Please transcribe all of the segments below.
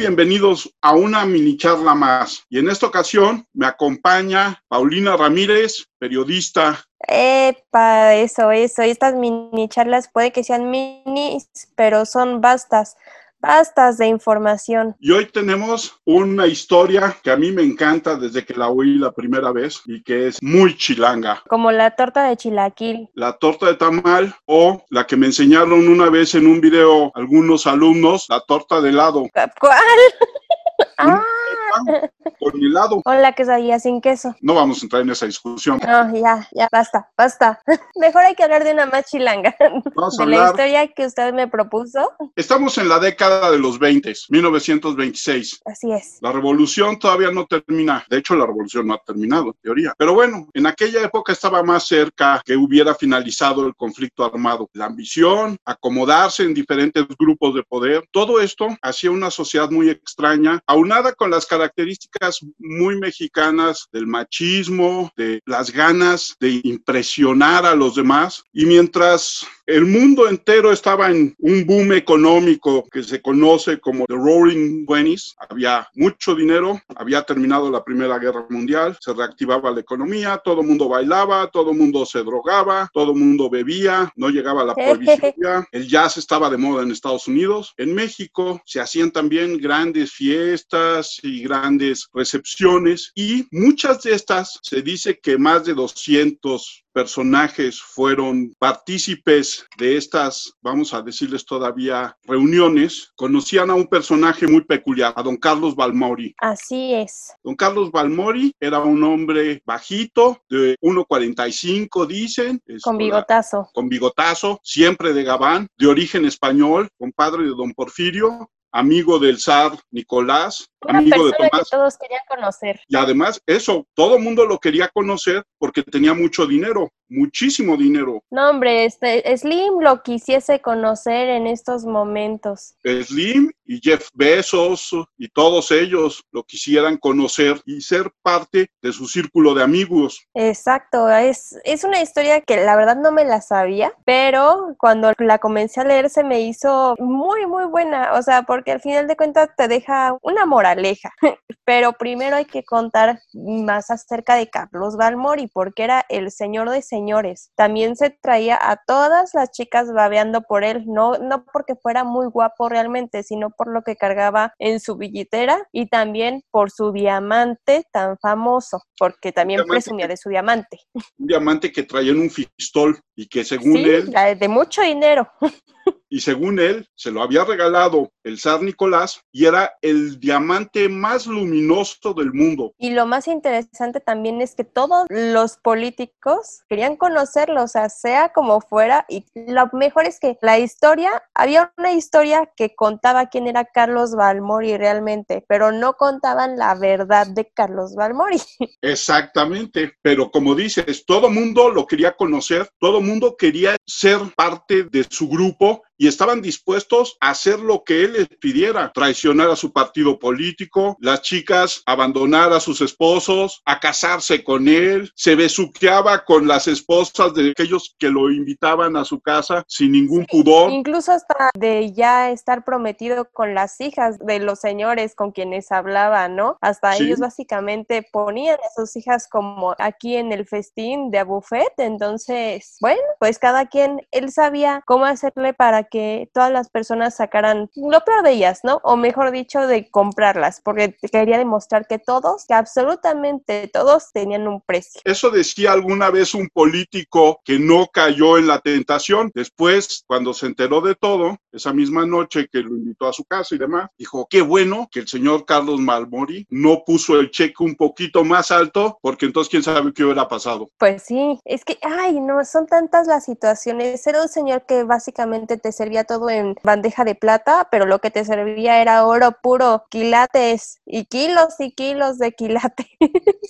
bienvenidos a una mini charla más. Y en esta ocasión me acompaña Paulina Ramírez, periodista. Epa, eso, eso. Estas mini charlas puede que sean minis, pero son bastas bastas de información. Y hoy tenemos una historia que a mí me encanta desde que la oí la primera vez y que es muy chilanga. Como la torta de chilaquil. La torta de tamal o la que me enseñaron una vez en un video algunos alumnos, la torta de helado. ¿Cuál? ah con helado. O la quesadilla sin queso. No vamos a entrar en esa discusión. No, ya, ya, basta, basta. Mejor hay que hablar de una más chilanga. Vamos de la historia que usted me propuso. Estamos en la década de los 20, 1926. Así es. La revolución todavía no termina. De hecho, la revolución no ha terminado, en teoría. Pero bueno, en aquella época estaba más cerca que hubiera finalizado el conflicto armado. La ambición, acomodarse en diferentes grupos de poder, todo esto hacía una sociedad muy extraña, aunada con las características muy mexicanas del machismo, de las ganas de impresionar a los demás. Y mientras el mundo entero estaba en un boom económico que se conoce como The Roaring Twenties, había mucho dinero, había terminado la Primera Guerra Mundial, se reactivaba la economía, todo el mundo bailaba, todo el mundo se drogaba, todo el mundo bebía, no llegaba la prohibición, el jazz estaba de moda en Estados Unidos, en México se hacían también grandes fiestas y grandes recepciones y muchas de estas se dice que más de 200 personajes fueron partícipes de estas, vamos a decirles todavía, reuniones, conocían a un personaje muy peculiar, a don Carlos Balmori. Así es. Don Carlos Balmori era un hombre bajito, de 1,45 dicen. Con bigotazo. Con bigotazo, siempre de Gabán, de origen español, compadre de don Porfirio, amigo del zar Nicolás, amigo de Tomás. Que todos querían conocer. Y además, eso, todo el mundo lo quería conocer porque tenía mucho dinero, muchísimo dinero. No, hombre, este, Slim lo quisiese conocer en estos momentos. Slim y Jeff Bezos y todos ellos lo quisieran conocer y ser parte de su círculo de amigos. Exacto, es, es una historia que la verdad no me la sabía, pero cuando la comencé a leer se me hizo muy, muy buena, o sea, porque al final de cuentas te deja una moraleja. Pero primero hay que contar más acerca de Carlos Balmori, porque era el señor de señores. También se traía a todas las chicas babeando por él, no, no porque fuera muy guapo realmente, sino por lo que cargaba en su billetera y también por su diamante tan famoso, porque también presumía de su diamante. Un diamante que traía en un fistol y que según él... De mucho dinero. y según él se lo había regalado el zar Nicolás y era el diamante más luminoso del mundo. Y lo más interesante también es que todos los políticos querían conocerlo, o sea, sea como fuera, y lo mejor es que la historia, había una historia que contaba quién era Carlos Balmori realmente, pero no contaban la verdad de Carlos Balmori. Exactamente, pero como dices, todo mundo lo quería conocer, todo mundo quería ser parte de su grupo y estaban dispuestos a hacer lo que él les pidiera, traicionar a su partido político, las chicas abandonar a sus esposos, a casarse con él, se besuqueaba con las esposas de aquellos que lo invitaban a su casa sin ningún pudor. Incluso hasta de ya estar prometido con las hijas de los señores con quienes hablaba, ¿no? Hasta ellos básicamente ponían a sus hijas como aquí en el festín de a buffet, entonces, bueno, pues cada quien, él sabía cómo hacerle para que todas las personas sacaran lo peor de ellas, ¿no? O mejor dicho, de comprarlas, porque quería demostrar que todos, que absolutamente todos tenían un precio. Eso decía alguna vez un político que no cayó en la tentación. Después, cuando se enteró de todo, esa misma noche que lo invitó a su casa y demás, dijo, qué bueno que el señor Carlos Malmori no puso el cheque un poquito más alto, porque entonces quién sabe qué hubiera pasado. Pues sí, es que, ay, no, son tantas las situaciones. Era un señor que básicamente te servía todo en bandeja de plata, pero lo que te servía era oro puro, quilates y kilos y kilos de quilates.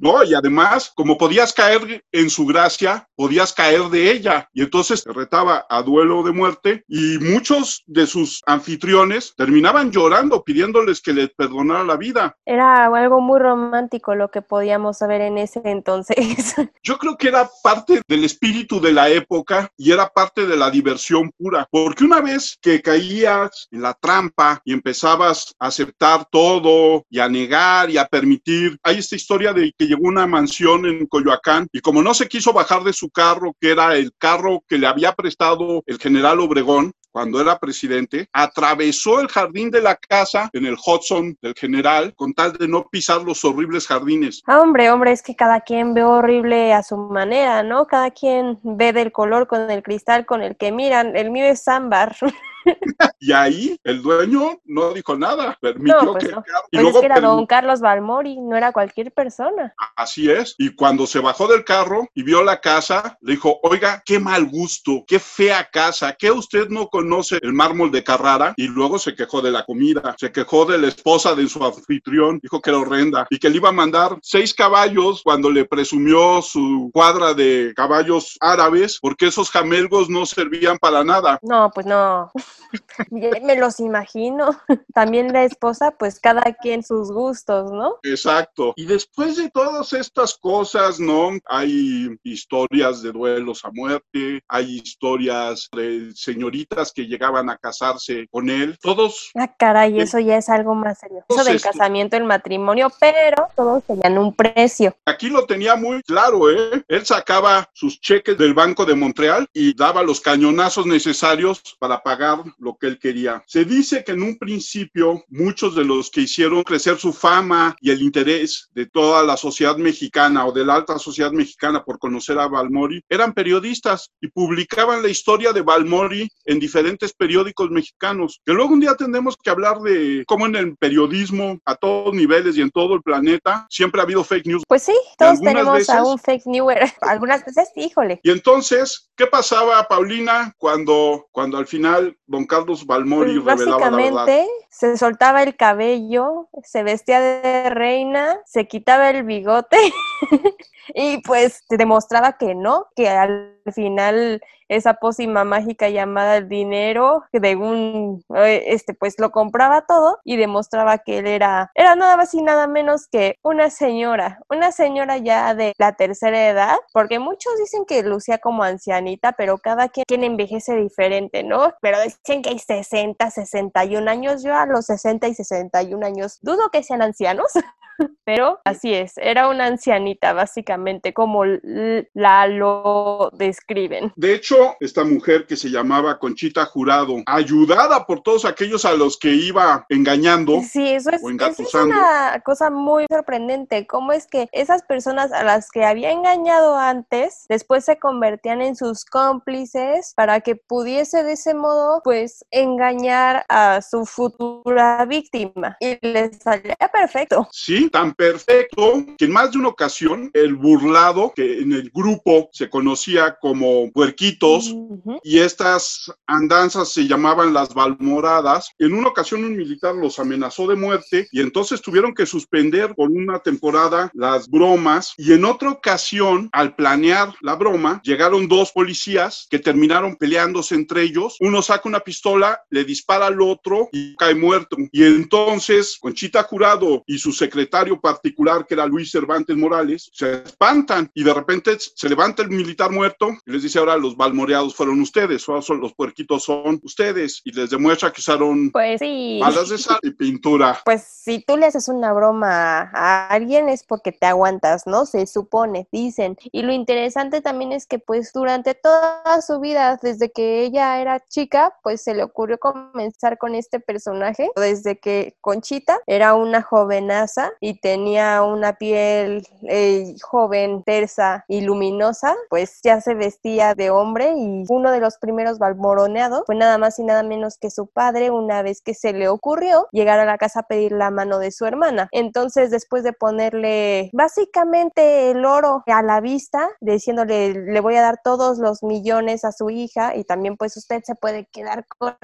No, y además, como podías caer en su gracia, podías caer de ella. Y entonces te retaba a duelo de muerte y muchos de sus anfitriones terminaban llorando pidiéndoles que les perdonara la vida. Era algo muy romántico lo que podíamos ver en ese entonces. Yo creo que era parte del espíritu de la época y era parte de la diversión pura porque una vez que caías en la trampa y empezabas a aceptar todo y a negar y a permitir, hay esta historia de que llegó una mansión en Coyoacán y como no se quiso bajar de su carro, que era el carro que le había prestado el general Obregón, cuando era presidente, atravesó el jardín de la casa en el Hudson del general con tal de no pisar los horribles jardines. Ah, hombre, hombre, es que cada quien ve horrible a su manera, ¿no? Cada quien ve del color con el cristal con el que miran. El mío es ámbar. y ahí el dueño no dijo nada, permitió pues que... no. Y luego que era don Carlos Balmori, no era cualquier persona. Así es. Y cuando se bajó del carro y vio la casa, le dijo, oiga, qué mal gusto, qué fea casa, que usted no conoce el mármol de Carrara. Y luego se quejó de la comida, se quejó de la esposa de su anfitrión, dijo que era horrenda y que le iba a mandar seis caballos cuando le presumió su cuadra de caballos árabes, porque esos jamelgos no servían para nada. No, pues no. Me los imagino. También la esposa, pues cada quien sus gustos, ¿no? Exacto. Y después de todas estas cosas, ¿no? Hay historias de duelos a muerte, hay historias de señoritas que llegaban a casarse con él. Todos. Ah, caray, eso ya es algo más serio. Eso del casamiento, el matrimonio, pero todos tenían un precio. Aquí lo tenía muy claro, ¿eh? Él sacaba sus cheques del Banco de Montreal y daba los cañonazos necesarios para pagar lo que él quería. Se dice que en un principio muchos de los que hicieron crecer su fama y el interés de toda la sociedad mexicana o de la alta sociedad mexicana por conocer a Balmori eran periodistas y publicaban la historia de Balmori en diferentes periódicos mexicanos. Que luego un día tendremos que hablar de cómo en el periodismo a todos niveles y en todo el planeta siempre ha habido fake news. Pues sí, todos tenemos a un fake news. Algunas veces, híjole. Y entonces, ¿qué pasaba, Paulina, cuando, cuando al final don Carlos Pues revelaba la verdad. Se soltaba el cabello, se vestía de reina, se quitaba el bigote y pues demostraba que no, que al final esa pócima mágica llamada el dinero, de un, eh, este, pues lo compraba todo y demostraba que él era, era nada más y nada menos que una señora, una señora ya de la tercera edad, porque muchos dicen que lucía como ancianita, pero cada quien envejece diferente, ¿no? Pero dicen que hay 60, 61 años, yo los 60 y 61 años dudo que sean ancianos. Pero así es, era una ancianita básicamente como la lo describen. De hecho, esta mujer que se llamaba Conchita Jurado, ayudada por todos aquellos a los que iba engañando. Sí, eso es, eso es una cosa muy sorprendente, cómo es que esas personas a las que había engañado antes, después se convertían en sus cómplices para que pudiese de ese modo, pues, engañar a su futura víctima. Y les salía perfecto. Sí, tan perfecto que en más de una ocasión el burlado, que en el grupo se conocía como puerquitos, y estas andanzas se llamaban las balmoradas, en una ocasión un militar los amenazó de muerte y entonces tuvieron que suspender por una temporada las bromas y en otra ocasión, al planear la broma, llegaron dos policías que terminaron peleándose entre ellos, uno saca una pistola, le dispara al otro y cae muerto. Y entonces Conchita Jurado y su secretario particular, que era Luis Cervantes Morales, se espantan y de repente se levanta el militar muerto y les dice ahora los balmoreados fueron ustedes, son, los puerquitos son ustedes y les demuestra que usaron pues sí. balas de sal y pintura. Pues si tú le haces una broma a alguien es porque te aguantas, ¿no? Se supone, dicen. Y lo interesante también es que pues durante toda su vida, desde que ella era chica, pues se le ocurrió comenzar con este personaje, desde que Conchita era una jovenaza y tenía una piel eh, joven, tersa y luminosa, pues ya se vestía de hombre y uno de los primeros balmoroneados fue nada más y nada menos que su padre una vez que se le ocurrió llegar a la casa a pedir la mano de su hermana. Entonces, después de ponerle básicamente el oro a la vista, diciéndole le voy a dar todos los millones a su hija y también pues usted se puede quedar con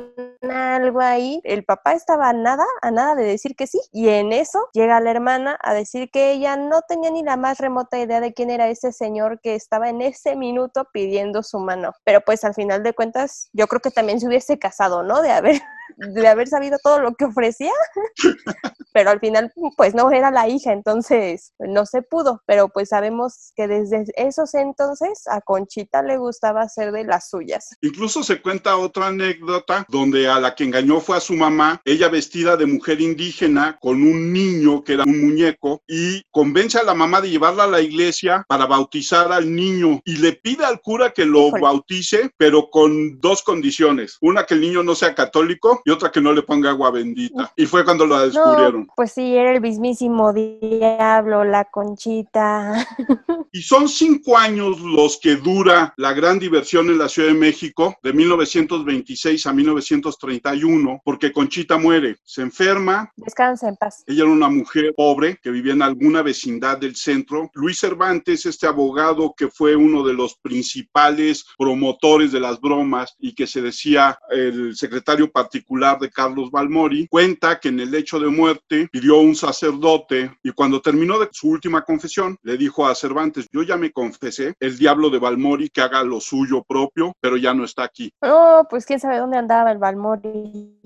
algo ahí, el papá estaba nada, a nada de decir que sí y en eso llega la hermana a decir que ella no tenía ni la más remota idea de quién era ese señor que estaba en ese minuto pidiendo su mano. Pero pues al final de cuentas, yo creo que también se hubiese casado, ¿no? De haber de haber sabido todo lo que ofrecía, pero al final pues no era la hija, entonces no se pudo, pero pues sabemos que desde esos entonces a Conchita le gustaba hacer de las suyas. Incluso se cuenta otra anécdota donde a la que engañó fue a su mamá, ella vestida de mujer indígena con un niño que era un muñeco y convence a la mamá de llevarla a la iglesia para bautizar al niño y le pide al cura que lo bautice, pero con dos condiciones, una que el niño no sea católico y otra que no le ponga agua bendita. Y fue cuando la descubrieron. pues sí, era el mismísimo diablo, la conchita. Y son cinco años los que dura la gran diversión en la Ciudad de México, de 1926 a 1931, porque Conchita muere, se enferma. Descansa en paz. Ella era una mujer pobre que vivía en alguna vecindad del centro. Luis Cervantes, este abogado que fue uno de los principales promotores de las bromas y que se decía el secretario particular de Carlos Balmori, cuenta que en el lecho de muerte pidió un sacerdote y cuando terminó de su última confesión le dijo a Cervantes, yo ya me confesé, el diablo de Balmori que haga lo suyo propio, pero ya no está aquí. Oh, pues quién sabe dónde andaba el Balmori.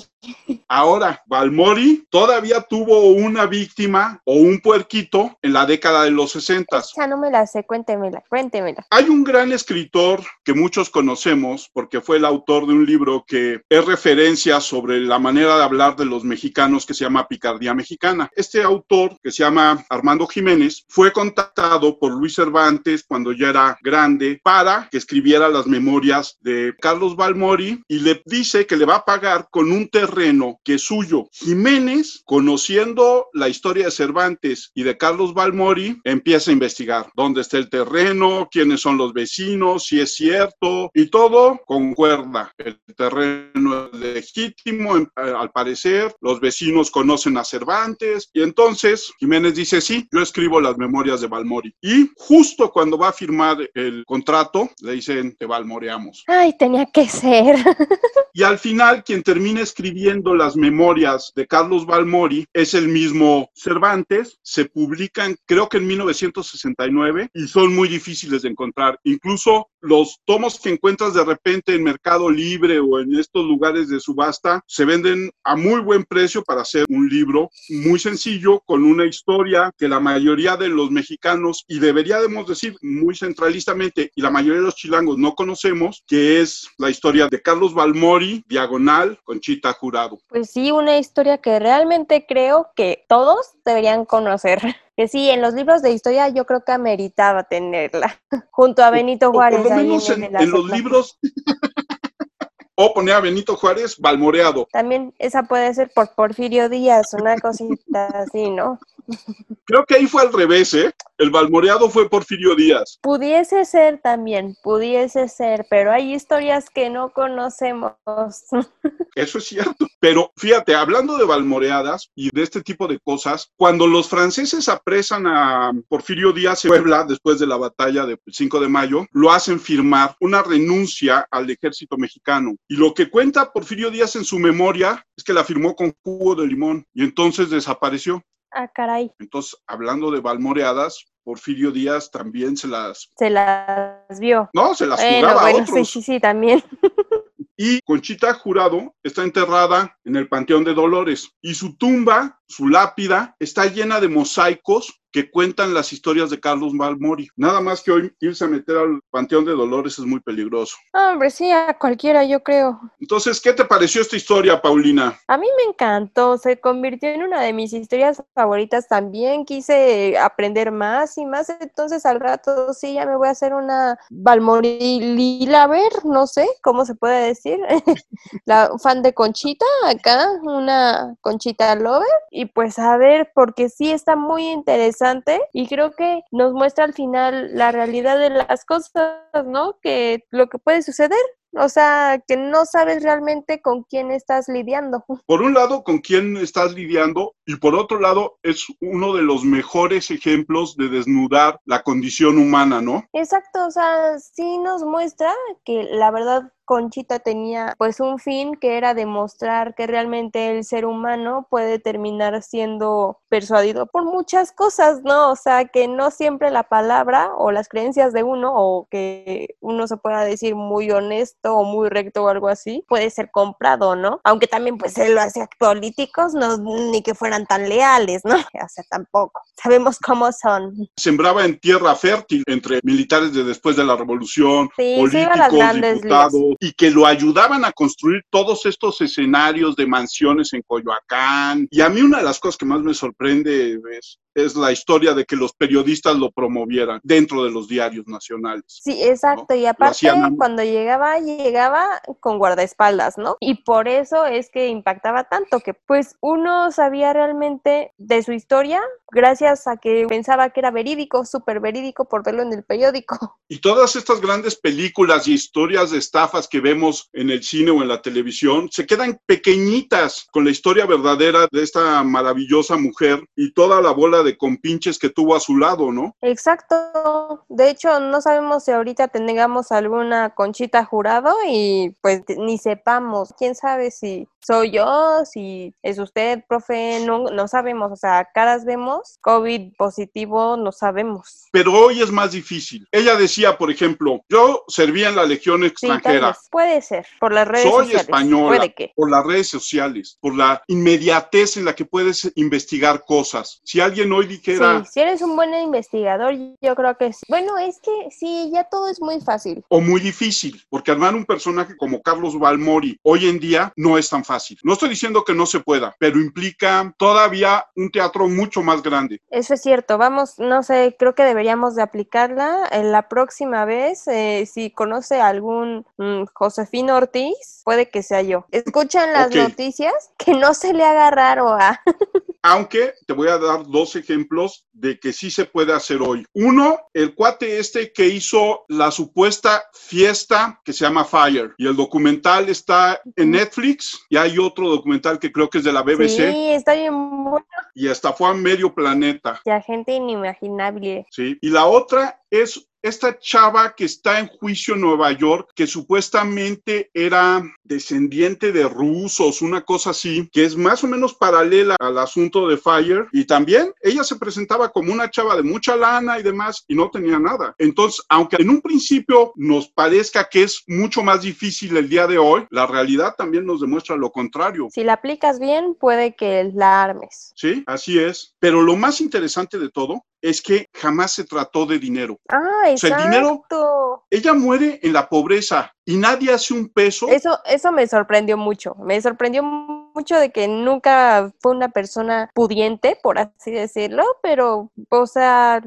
Ahora, Balmori todavía tuvo una víctima o un puerquito en la década de los 60. Ya no me la sé, cuéntemela, cuéntemela. Hay un gran escritor que muchos conocemos porque fue el autor de un libro que es referencia sobre la manera de hablar de los mexicanos que se llama Picardía Mexicana. Este autor, que se llama Armando Jiménez, fue contactado por Luis Cervantes cuando ya era grande para que escribiera las memorias de Carlos Balmori y le dice que le va a pagar con un terreno que es suyo. Jiménez, conociendo la historia de Cervantes y de Carlos Balmori, empieza a investigar dónde está el terreno, quiénes son los vecinos, si es cierto, y todo concuerda. El terreno es legítimo eh, al parecer, los vecinos conocen a Cervantes y entonces Jiménez dice, sí, yo escribo las memorias de Balmori. Y justo cuando va a firmar el contrato, le dicen, te balmoreamos. Ay, tenía que ser. y al final, quien termina escribiendo las memorias de Carlos Balmori es el mismo Cervantes, se publican creo que en 1969 y son muy difíciles de encontrar. Incluso los tomos que encuentras de repente en Mercado Libre o en estos lugares de subasta, se venden a muy buen precio para hacer un libro muy sencillo con una historia que la mayoría de los mexicanos y deberíamos decir muy centralistamente y la mayoría de los chilangos no conocemos, que es la historia de Carlos Balmori, Diagonal, Conchita Jurado. Pues sí, una historia que realmente creo que todos deberían conocer. Que sí, en los libros de historia yo creo que ameritaba tenerla, junto a Benito Juárez. en los libros o poner a Benito Juárez balmoreado. También esa puede ser por Porfirio Díaz, una cosita así, ¿no? Creo que ahí fue al revés, ¿eh? El balmoreado fue Porfirio Díaz. Pudiese ser también, pudiese ser, pero hay historias que no conocemos. Eso es cierto. Pero fíjate, hablando de balmoreadas y de este tipo de cosas, cuando los franceses apresan a Porfirio Díaz en Puebla después de la batalla del 5 de mayo, lo hacen firmar una renuncia al ejército mexicano. Y lo que cuenta Porfirio Díaz en su memoria es que la firmó con jugo de limón y entonces desapareció. Ah, caray. Entonces, hablando de balmoreadas, Porfirio Díaz también se las... Se las vio. No, se las jugaba a otros. Sí, sí, sí, también. Y Conchita Jurado está enterrada en el Panteón de Dolores y su tumba, su lápida, está llena de mosaicos que cuentan las historias de Carlos Balmori. Nada más que hoy irse a meter al Panteón de Dolores es muy peligroso. Hombre, sí, a cualquiera yo creo. Entonces, ¿qué te pareció esta historia, Paulina? A mí me encantó, se convirtió en una de mis historias favoritas también. Quise aprender más y más, entonces al rato sí, ya me voy a hacer una Balmori no sé cómo se puede decir. La fan de Conchita, acá, una Conchita Lover. Y pues a ver, porque sí está muy interesante y creo que nos muestra al final la realidad de las cosas, ¿no? Que lo que puede suceder. O sea, que no sabes realmente con quién estás lidiando. Por un lado, con quién estás lidiando y por otro lado, es uno de los mejores ejemplos de desnudar la condición humana, ¿no? Exacto, o sea, sí nos muestra que la verdad Conchita tenía pues un fin que era demostrar que realmente el ser humano puede terminar siendo persuadido por muchas cosas, ¿no? O sea, que no siempre la palabra o las creencias de uno o que uno se pueda decir muy honesto o muy recto o algo así, puede ser comprado, ¿no? Aunque también pues él lo hacía políticos, no, ni que fueran tan leales, ¿no? O sea, tampoco. Sabemos cómo son. Sembraba en tierra fértil entre militares de después de la revolución, políticos, diputados, y que lo ayudaban a construir todos estos escenarios de mansiones en Coyoacán. Y a mí una de las cosas que más me sorprende es es la historia de que los periodistas lo promovieran dentro de los diarios nacionales. Sí, exacto. Y aparte, cuando llegaba, llegaba con guardaespaldas, ¿no? Y por eso es que impactaba tanto, que pues uno sabía realmente de su historia gracias a que pensaba que era verídico, súper verídico por verlo en el periódico. Y todas estas grandes películas y historias de estafas que vemos en el cine o en la televisión se quedan pequeñitas con la historia verdadera de esta maravillosa mujer y toda la bola de compinches que tuvo a su lado, ¿no? Exacto. De hecho, no sabemos si ahorita tengamos alguna conchita jurado y pues ni sepamos. ¿Quién sabe si soy yo, si es usted, profe? No, no sabemos. O sea, caras vemos, COVID positivo, no sabemos. Pero hoy es más difícil. Ella decía, por ejemplo, yo servía en la Legión extranjera. puede ser, por las redes sociales. Soy española, por las redes sociales, por la inmediatez en la que puedes investigar cosas. Si alguien hoy dijera... Sí, si eres un buen investigador, yo creo que sí. Bueno, es que sí, ya todo es muy fácil. O muy difícil, porque armar un personaje como Carlos Balmori hoy en día no es tan fácil. No estoy diciendo que no se pueda, pero implica todavía un teatro mucho más grande. Eso es cierto. Vamos, no sé, creo que deberíamos de aplicarla en la próxima vez. Eh, si conoce algún mm, Josefino Ortiz, puede que sea yo. Escuchan las noticias, que no se le haga raro a... Aunque te voy a dar dos ejemplos de que sí se puede hacer hoy. Uno, el cuate este que hizo la supuesta fiesta que se llama Fire y el documental está en Netflix y hay otro documental que creo que es de la BBC. Sí, está bien bueno. Y hasta fue a medio planeta. Ya gente inimaginable. Sí, y la otra es esta chava que está en juicio en Nueva York, que supuestamente era descendiente de rusos, una cosa así, que es más o menos paralela al asunto de Fire. Y también ella se presentaba como una chava de mucha lana y demás y no tenía nada. Entonces, aunque en un principio nos parezca que es mucho más difícil el día de hoy, la realidad también nos demuestra lo contrario. Si la aplicas bien, puede que la armes. Sí, así es. Pero lo más interesante de todo es que jamás se trató de dinero. Ah, exacto. el dinero, ella muere en la pobreza y nadie hace un peso. Eso, eso me sorprendió mucho. Me sorprendió mucho de que nunca fue una persona pudiente, por así decirlo, pero, o sea,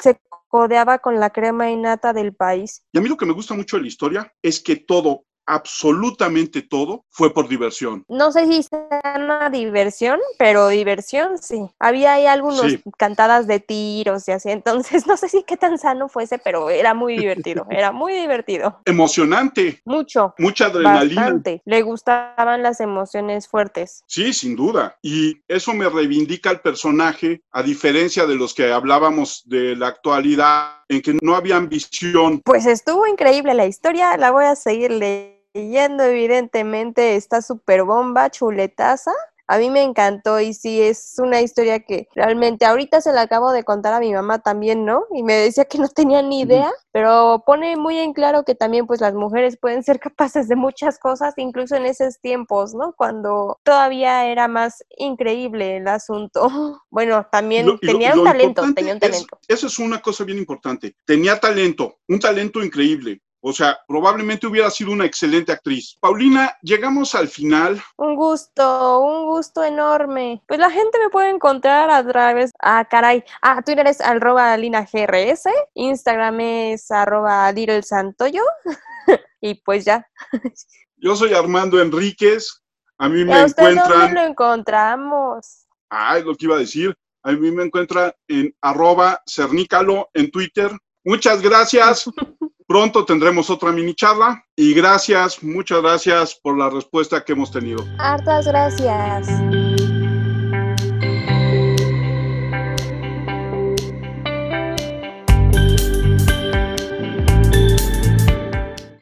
se codeaba con la crema innata del país. Y a mí lo que me gusta mucho de la historia es que todo, absolutamente todo fue por diversión. No sé si sea una diversión, pero diversión sí. Había ahí algunos cantadas de tiros y así, entonces no sé si qué tan sano fuese, pero era muy divertido, era muy divertido. Emocionante. Mucho. Mucha adrenalina. Bastante. Le gustaban las emociones fuertes. Sí, sin duda. Y eso me reivindica el personaje, a diferencia de los que hablábamos de la actualidad en que no había ambición. Pues estuvo increíble la historia, la voy a seguir leyendo, evidentemente está súper bomba, chuletaza. A mí me encantó y sí, es una historia que realmente ahorita se la acabo de contar a mi mamá también, ¿no? Y me decía que no tenía ni idea, pero pone muy en claro que también pues las mujeres pueden ser capaces de muchas cosas, incluso en esos tiempos, ¿no? Cuando todavía era más increíble el asunto. Bueno, también tenía un talento, tenía un talento. eso es una cosa bien importante. Tenía talento, un talento increíble. O sea, probablemente hubiera sido una excelente actriz. Paulina, llegamos al final. Un gusto, un gusto enorme. Pues la gente me puede encontrar a través, ah, caray, ah, Twitter es arroba linagrs, Instagram es arroba Santoyo, y pues ya. Yo soy Armando Enríquez, a mí me encuentran... ¿Dónde lo encontramos? Ah, es lo que iba a decir. A mí me encuentra en arroba cernícalo en Twitter. Muchas gracias. Pronto tendremos otra mini charla y gracias, muchas gracias por la respuesta que hemos tenido. Hartas gracias.